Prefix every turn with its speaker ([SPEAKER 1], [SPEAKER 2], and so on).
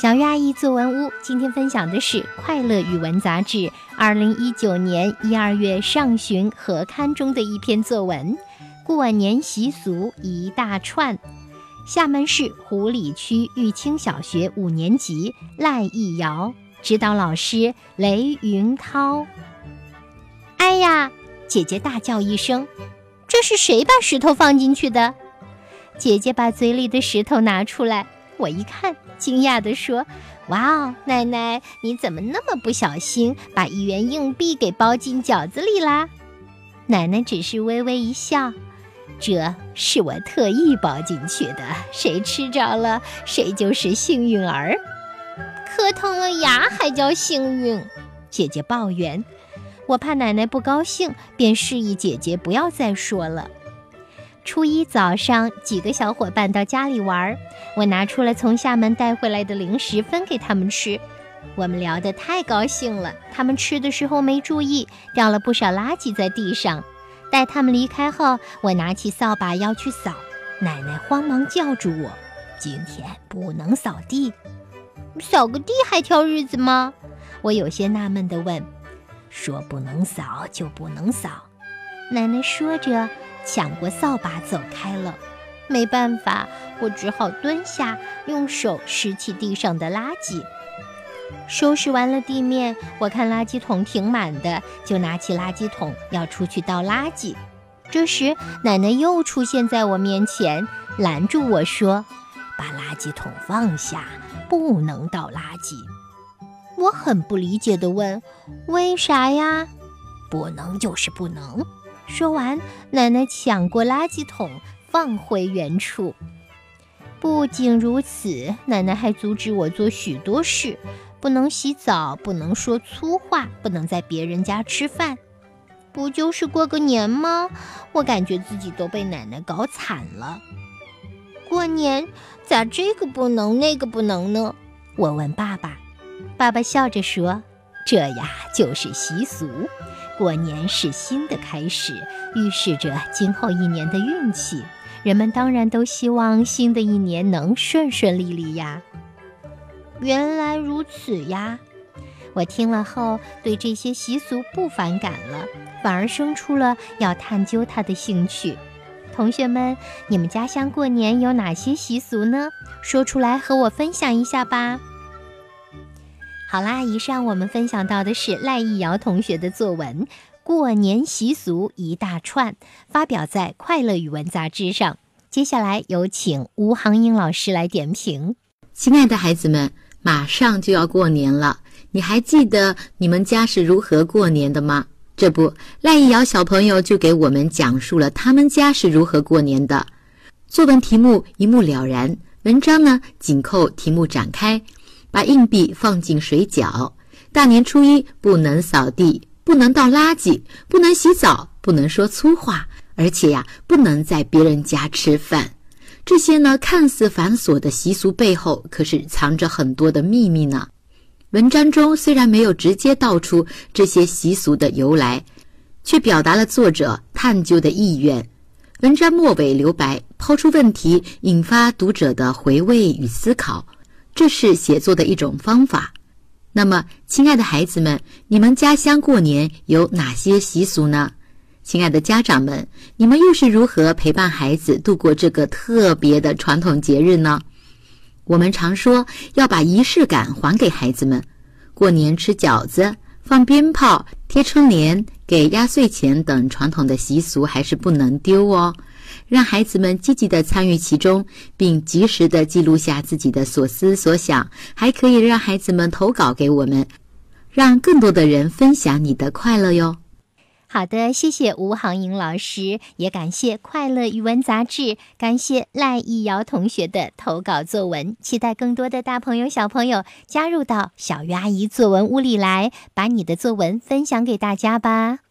[SPEAKER 1] 小鱼阿姨作文屋今天分享的是《快乐语文杂志》二零一九年一二月上旬合刊中的一篇作文《过年习俗一大串》。厦门市湖里区玉清小学五年级赖艺瑶，指导老师雷云涛。哎呀！姐姐大叫一声：“这是谁把石头放进去的？”姐姐把嘴里的石头拿出来，我一看，惊讶地说：“哇哦，奶奶，你怎么那么不小心，把一元硬币给包进饺子里啦？”奶奶只是微微一笑：“这是我特意包进去的，谁吃着了，谁就是幸运儿。磕疼了牙还叫幸运？”姐姐抱怨。我怕奶奶不高兴，便示意姐姐不要再说了。初一早上，几个小伙伴到家里玩，我拿出了从厦门带回来的零食分给他们吃。我们聊得太高兴了，他们吃的时候没注意，掉了不少垃圾在地上。待他们离开后，我拿起扫把要去扫，奶奶慌忙叫住我：“今天不能扫地，扫个地还挑日子吗？”我有些纳闷地问。说不能扫就不能扫，奶奶说着，抢过扫把走开了。没办法，我只好蹲下，用手拾起地上的垃圾。收拾完了地面，我看垃圾桶挺满的，就拿起垃圾桶要出去倒垃圾。这时，奶奶又出现在我面前，拦住我说：“把垃圾桶放下，不能倒垃圾。”我很不理解地问：“为啥呀？不能就是不能。”说完，奶奶抢过垃圾桶放回原处。不仅如此，奶奶还阻止我做许多事：不能洗澡，不能说粗话，不能在别人家吃饭。不就是过个年吗？我感觉自己都被奶奶搞惨了。过年咋这个不能那个不能呢？我问爸爸。爸爸笑着说：“这呀，就是习俗。过年是新的开始，预示着今后一年的运气。人们当然都希望新的一年能顺顺利利呀。”原来如此呀！我听了后，对这些习俗不反感了，反而生出了要探究它的兴趣。同学们，你们家乡过年有哪些习俗呢？说出来和我分享一下吧。好啦，以上我们分享到的是赖艺瑶同学的作文《过年习俗一大串》，发表在《快乐语文》杂志上。接下来有请吴航英老师来点评。
[SPEAKER 2] 亲爱的孩子们，马上就要过年了，你还记得你们家是如何过年的吗？这不，赖艺瑶小朋友就给我们讲述了他们家是如何过年的。作文题目一目了然，文章呢紧扣题目展开。把硬币放进水饺。大年初一不能扫地，不能倒垃圾，不能洗澡，不能说粗话，而且呀，不能在别人家吃饭。这些呢，看似繁琐的习俗背后，可是藏着很多的秘密呢。文章中虽然没有直接道出这些习俗的由来，却表达了作者探究的意愿。文章末尾留白，抛出问题，引发读者的回味与思考。这是写作的一种方法。那么，亲爱的孩子们，你们家乡过年有哪些习俗呢？亲爱的家长们，你们又是如何陪伴孩子度过这个特别的传统节日呢？我们常说要把仪式感还给孩子们，过年吃饺子、放鞭炮、贴春联、给压岁钱等传统的习俗还是不能丢哦。让孩子们积极的参与其中，并及时的记录下自己的所思所想，还可以让孩子们投稿给我们，让更多的人分享你的快乐哟。
[SPEAKER 1] 好的，谢谢吴航莹老师，也感谢快乐语文杂志，感谢赖艺瑶同学的投稿作文。期待更多的大朋友小朋友加入到小鱼阿姨作文屋里来，把你的作文分享给大家吧。